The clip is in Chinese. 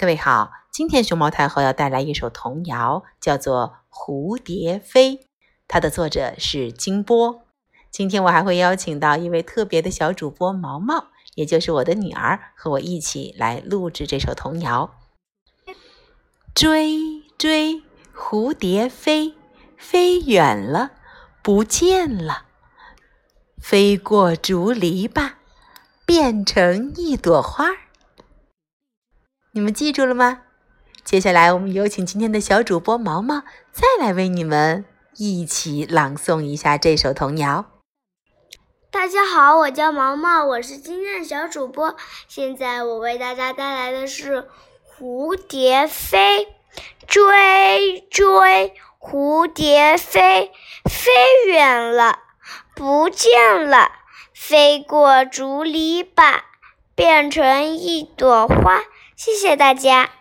各位好，今天熊猫太后要带来一首童谣，叫做《蝴蝶飞》，它的作者是金波。今天我还会邀请到一位特别的小主播毛毛，也就是我的女儿，和我一起来录制这首童谣。追追蝴蝶飞，飞远了，不见了，飞过竹篱笆，变成一朵花儿。你们记住了吗？接下来我们有请今天的小主播毛毛，再来为你们一起朗诵一下这首童谣。大家好，我叫毛毛，我是今天的小主播。现在我为大家带来的是《蝴蝶飞》，追追蝴蝶飞，飞远了，不见了，飞过竹篱笆，变成一朵花。谢谢大家。